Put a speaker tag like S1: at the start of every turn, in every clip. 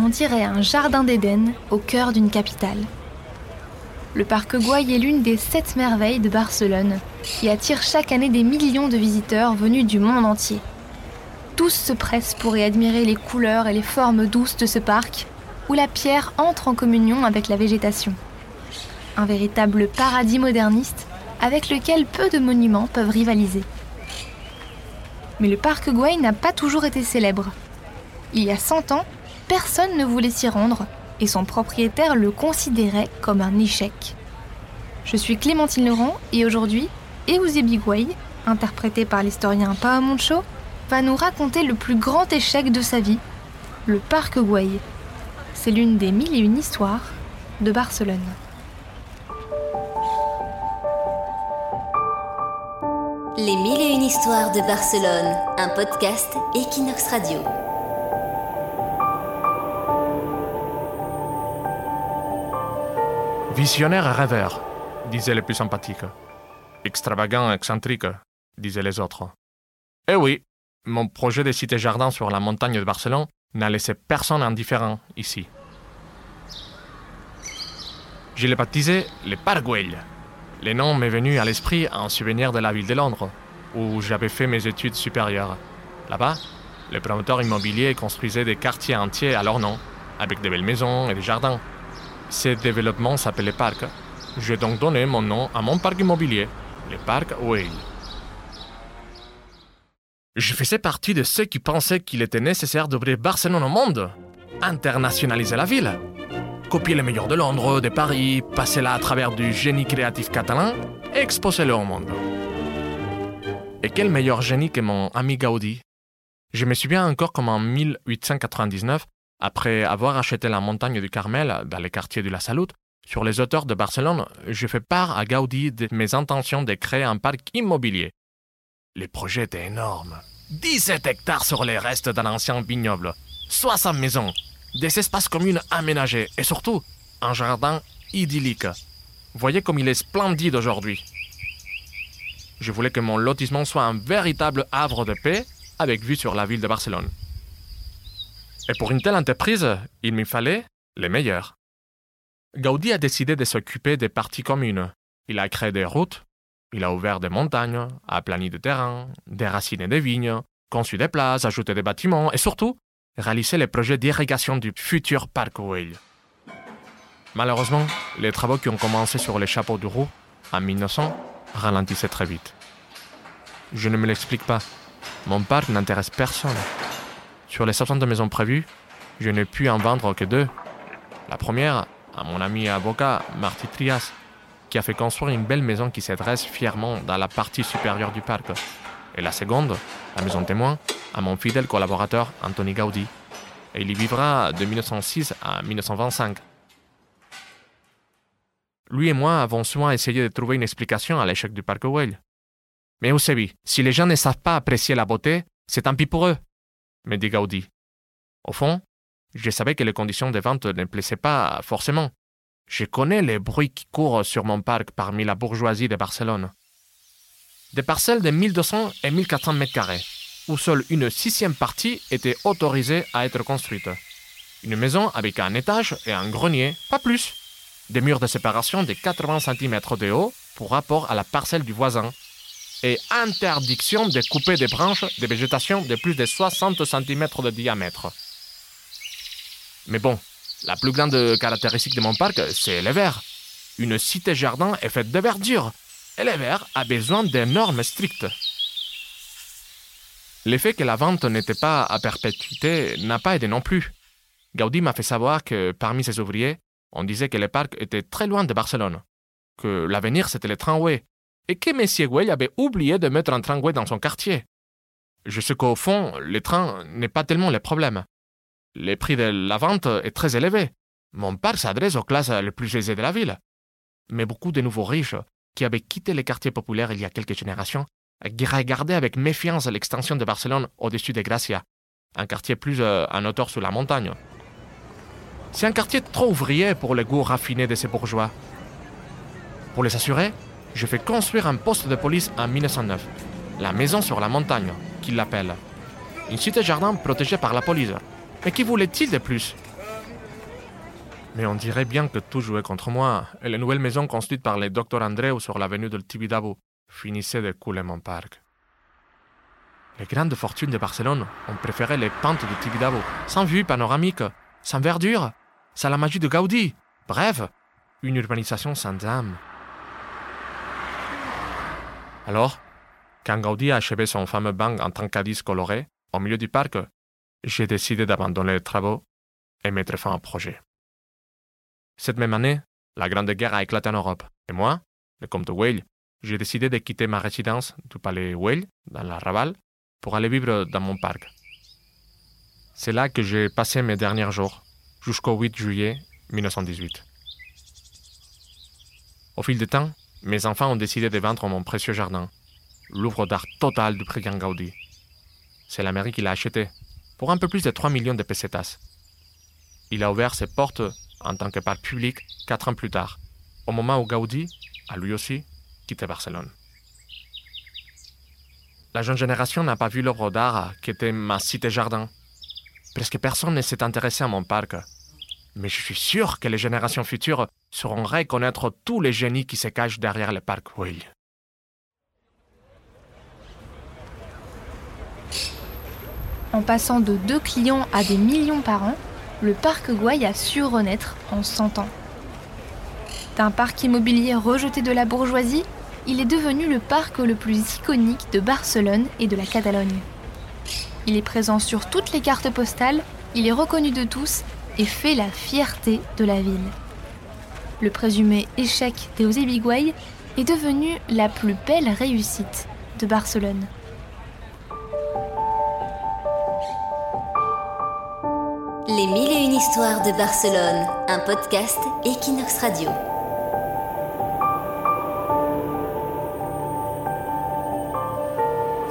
S1: On dirait un jardin d'Éden au cœur d'une capitale. Le parc Güell est l'une des sept merveilles de Barcelone qui attire chaque année des millions de visiteurs venus du monde entier. Tous se pressent pour y admirer les couleurs et les formes douces de ce parc où la pierre entre en communion avec la végétation. Un véritable paradis moderniste avec lequel peu de monuments peuvent rivaliser. Mais le parc Güell n'a pas toujours été célèbre. Il y a 100 ans, personne ne voulait s'y rendre et son propriétaire le considérait comme un échec. Je suis Clémentine Laurent et aujourd'hui, Eusebi Güell, interprété par l'historien Moncho, va nous raconter le plus grand échec de sa vie, le parc Güell. C'est l'une des mille et une histoires de Barcelone.
S2: Les mille et une histoires de Barcelone, un podcast Equinox Radio.
S3: Visionnaire et rêveur, disaient les plus sympathiques. Extravagant, excentrique, disaient les autres. Eh oui, mon projet de cité-jardin sur la montagne de Barcelone n'a laissé personne indifférent ici. Je l'ai baptisé le Parguel. Le nom m'est venu à l'esprit en souvenir de la ville de Londres, où j'avais fait mes études supérieures. Là-bas, les promoteurs immobiliers construisaient des quartiers entiers à leur nom, avec de belles maisons et des jardins. Ces développements s'appelaient parcs. J'ai donc donné mon nom à mon parc immobilier, le parc Whale. Je faisais partie de ceux qui pensaient qu'il était nécessaire d'ouvrir Barcelone au monde, internationaliser la ville, copier les meilleurs de Londres, de Paris, passer là à travers du génie créatif catalan et exposer-le au monde. Et quel meilleur génie que mon ami Gaudi? Je me souviens encore comme en 1899, après avoir acheté la montagne du Carmel dans le quartier de la Salut, sur les hauteurs de Barcelone, je fais part à Gaudi de mes intentions de créer un parc immobilier. Les projets étaient énormes. 17 hectares sur les restes d'un ancien vignoble, 60 maisons, des espaces communs aménagés et surtout un jardin idyllique. Voyez comme il est splendide aujourd'hui. Je voulais que mon lotissement soit un véritable havre de paix avec vue sur la ville de Barcelone. Et pour une telle entreprise, il me fallait les meilleurs. Gaudi a décidé de s'occuper des parties communes. Il a créé des routes, il a ouvert des montagnes, aplani des terrains, déraciné des vignes, conçu des places, ajouté des bâtiments et surtout réalisé les projets d'irrigation du futur parc Güell. Malheureusement, les travaux qui ont commencé sur les chapeaux de roue en 1900 ralentissaient très vite. Je ne me l'explique pas. Mon parc n'intéresse personne. Sur les 60 maisons prévues, je n'ai pu en vendre que deux. La première, à mon ami avocat Marty Trias, qui a fait construire une belle maison qui s'adresse fièrement dans la partie supérieure du parc. Et la seconde, la maison témoin, à mon fidèle collaborateur Anthony Gaudi. Et il y vivra de 1906 à 1925. Lui et moi avons souvent essayé de trouver une explication à l'échec du parc Güell. Mais Eusebi, si les gens ne savent pas apprécier la beauté, c'est tant pis pour eux me dit Gaudi. Au fond, je savais que les conditions de vente ne plaisaient pas forcément. Je connais les bruits qui courent sur mon parc parmi la bourgeoisie de Barcelone. Des parcelles de 1200 et 1400 mètres carrés, où seule une sixième partie était autorisée à être construite. Une maison avec un étage et un grenier, pas plus. Des murs de séparation de 80 cm de haut pour rapport à la parcelle du voisin, et interdiction de couper des branches de végétation de plus de 60 cm de diamètre. Mais bon, la plus grande caractéristique de mon parc, c'est les verts. Une cité-jardin est faite de verdure, et les verts a besoin de normes strictes. L'effet que la vente n'était pas à perpétuité n'a pas aidé non plus. Gaudi m'a fait savoir que parmi ses ouvriers, on disait que le parc était très loin de Barcelone, que l'avenir c'était le tramway, et que M. Güell avait oublié de mettre un tramway dans son quartier. Je sais qu'au fond, le train n'est pas tellement le problème. Le prix de la vente est très élevé. Mon parc s'adresse aux classes les plus aisées de la ville. Mais beaucoup de nouveaux riches, qui avaient quitté les quartiers populaires il y a quelques générations, regardaient avec méfiance l'extension de Barcelone au-dessus de Gracia, un quartier plus euh, en hauteur sur la montagne. C'est un quartier trop ouvrier pour les goûts raffinés de ces bourgeois. Pour les assurer, je fais construire un poste de police en 1909, la maison sur la montagne, qu'il l'appelle. Une cité-jardin protégée par la police. Mais qui voulait-il de plus? Mais on dirait bien que tout jouait contre moi, et les nouvelles maisons construites par les docteurs Andreu sur l'avenue de Tibidabo finissaient de couler mon parc. Les grandes fortunes de Barcelone ont préféré les pentes de Tibidabo, sans vue panoramique, sans verdure, sans la magie de Gaudi. Bref, une urbanisation sans âme. Alors, quand Gaudi a achevé son fameux banc en tancadis coloré, au milieu du parc, j'ai décidé d'abandonner les travaux et mettre fin au projet. Cette même année, la Grande Guerre a éclaté en Europe, et moi, le comte de Weil, j'ai décidé de quitter ma résidence du palais Weil, dans la Raval, pour aller vivre dans mon parc. C'est là que j'ai passé mes derniers jours, jusqu'au 8 juillet 1918. Au fil du temps, mes enfants ont décidé de vendre mon précieux jardin, l'ouvre d'art total du brigand Gaudi. C'est la mairie qui l'a acheté, pour un peu plus de 3 millions de pesetas. Il a ouvert ses portes en tant que parc public quatre ans plus tard, au moment où Gaudi a lui aussi quitté Barcelone. La jeune génération n'a pas vu l'œuvre d'art qui était ma cité-jardin. Presque personne ne s'est intéressé à mon parc. Mais je suis sûr que les générations futures sauront reconnaître tous les génies qui se cachent derrière le parc Will.
S1: En passant de deux clients à des millions par an, le parc Gouaille a su renaître en 100 ans. D'un parc immobilier rejeté de la bourgeoisie, il est devenu le parc le plus iconique de Barcelone et de la Catalogne. Il est présent sur toutes les cartes postales, il est reconnu de tous et fait la fierté de la ville. Le présumé échec des Biguay est devenu la plus belle réussite de Barcelone.
S2: Les mille et une histoires de Barcelone, un podcast Equinox Radio.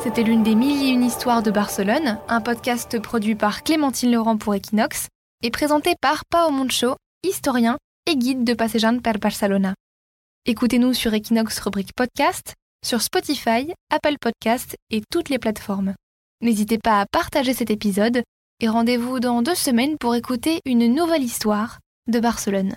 S1: C'était l'une des mille et une histoires de Barcelone, un podcast produit par Clémentine Laurent pour Equinox et présenté par Pao Moncho, historien et guide de Passejan per Barcelona. Écoutez-nous sur Equinox rubrique podcast, sur Spotify, Apple Podcast et toutes les plateformes. N'hésitez pas à partager cet épisode et rendez-vous dans deux semaines pour écouter une nouvelle histoire de Barcelone.